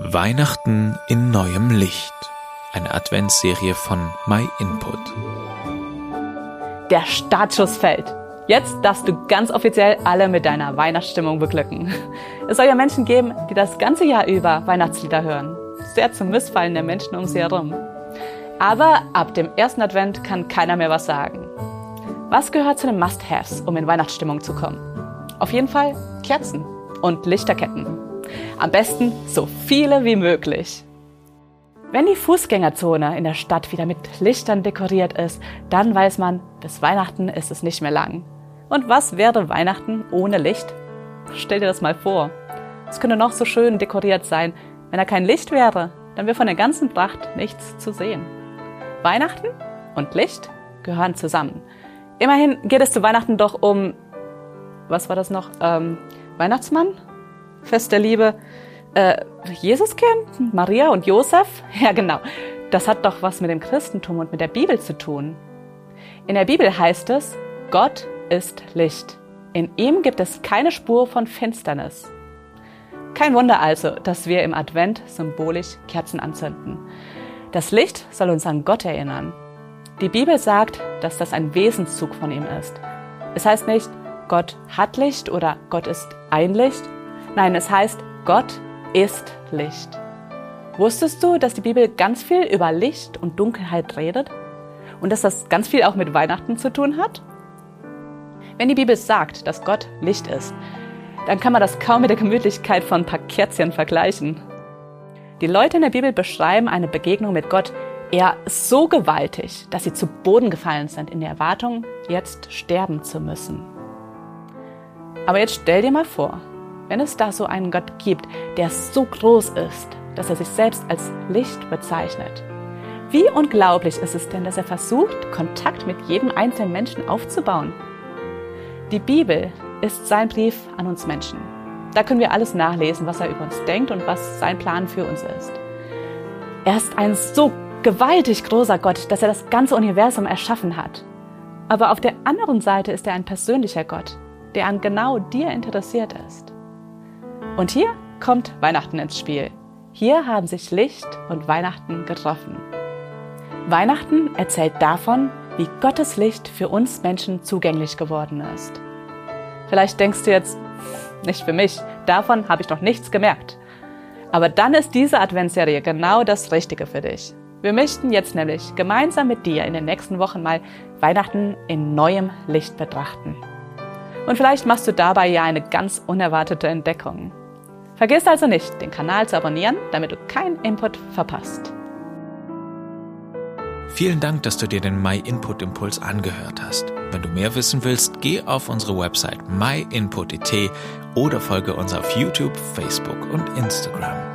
Weihnachten in neuem Licht. Eine Adventsserie von My Input. Der Startschuss fällt. Jetzt darfst du ganz offiziell alle mit deiner Weihnachtsstimmung beglücken. Es soll ja Menschen geben, die das ganze Jahr über Weihnachtslieder hören. Sehr zum Missfallen der Menschen um sie herum. Aber ab dem ersten Advent kann keiner mehr was sagen. Was gehört zu den Must-Haves, um in Weihnachtsstimmung zu kommen? Auf jeden Fall Kerzen und Lichterketten. Am besten so viele wie möglich. Wenn die Fußgängerzone in der Stadt wieder mit Lichtern dekoriert ist, dann weiß man, bis Weihnachten ist es nicht mehr lang. Und was wäre Weihnachten ohne Licht? Stell dir das mal vor. Es könnte noch so schön dekoriert sein. Wenn da kein Licht wäre, dann wäre von der ganzen Pracht nichts zu sehen. Weihnachten und Licht gehören zusammen. Immerhin geht es zu Weihnachten doch um, was war das noch? Ähm, Weihnachtsmann? Fest der Liebe. Äh, Jesuskind? Maria und Josef? Ja, genau. Das hat doch was mit dem Christentum und mit der Bibel zu tun. In der Bibel heißt es, Gott ist Licht. In ihm gibt es keine Spur von Finsternis. Kein Wunder also, dass wir im Advent symbolisch Kerzen anzünden. Das Licht soll uns an Gott erinnern. Die Bibel sagt, dass das ein Wesenszug von ihm ist. Es heißt nicht, Gott hat Licht oder Gott ist ein Licht, Nein, es heißt, Gott ist Licht. Wusstest du, dass die Bibel ganz viel über Licht und Dunkelheit redet? Und dass das ganz viel auch mit Weihnachten zu tun hat? Wenn die Bibel sagt, dass Gott Licht ist, dann kann man das kaum mit der Gemütlichkeit von ein paar Kerzchen vergleichen. Die Leute in der Bibel beschreiben eine Begegnung mit Gott eher so gewaltig, dass sie zu Boden gefallen sind in der Erwartung, jetzt sterben zu müssen. Aber jetzt stell dir mal vor, wenn es da so einen Gott gibt, der so groß ist, dass er sich selbst als Licht bezeichnet. Wie unglaublich ist es denn, dass er versucht, Kontakt mit jedem einzelnen Menschen aufzubauen? Die Bibel ist sein Brief an uns Menschen. Da können wir alles nachlesen, was er über uns denkt und was sein Plan für uns ist. Er ist ein so gewaltig großer Gott, dass er das ganze Universum erschaffen hat. Aber auf der anderen Seite ist er ein persönlicher Gott, der an genau dir interessiert ist. Und hier kommt Weihnachten ins Spiel. Hier haben sich Licht und Weihnachten getroffen. Weihnachten erzählt davon, wie Gottes Licht für uns Menschen zugänglich geworden ist. Vielleicht denkst du jetzt, nicht für mich, davon habe ich noch nichts gemerkt. Aber dann ist diese Adventsserie genau das Richtige für dich. Wir möchten jetzt nämlich gemeinsam mit dir in den nächsten Wochen mal Weihnachten in neuem Licht betrachten. Und vielleicht machst du dabei ja eine ganz unerwartete Entdeckung. Vergiss also nicht, den Kanal zu abonnieren, damit du keinen Input verpasst. Vielen Dank, dass du dir den My Input Impuls angehört hast. Wenn du mehr wissen willst, geh auf unsere Website myinput.it oder folge uns auf YouTube, Facebook und Instagram.